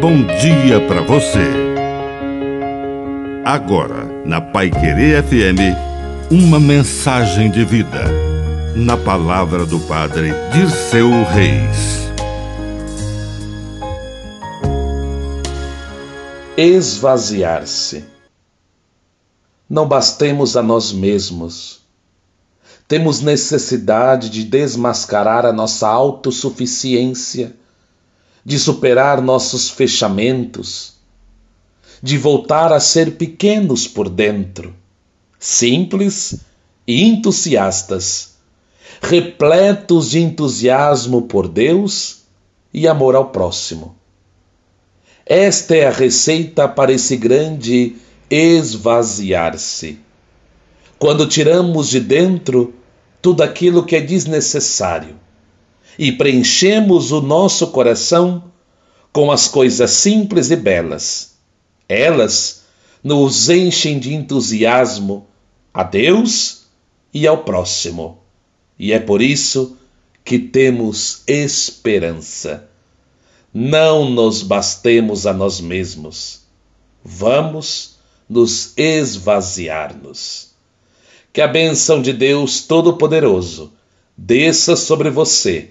bom dia para você. Agora, na Pai Querer FM, uma mensagem de vida. Na palavra do Padre Dirceu Reis. Esvaziar-se. Não bastemos a nós mesmos. Temos necessidade de desmascarar a nossa autossuficiência de superar nossos fechamentos, de voltar a ser pequenos por dentro, simples e entusiastas, repletos de entusiasmo por Deus e amor ao próximo. Esta é a receita para esse grande esvaziar-se. Quando tiramos de dentro tudo aquilo que é desnecessário e preenchemos o nosso coração com as coisas simples e belas. Elas nos enchem de entusiasmo a Deus e ao próximo. E é por isso que temos esperança. Não nos bastemos a nós mesmos. Vamos nos esvaziar-nos. Que a bênção de Deus Todo-Poderoso desça sobre você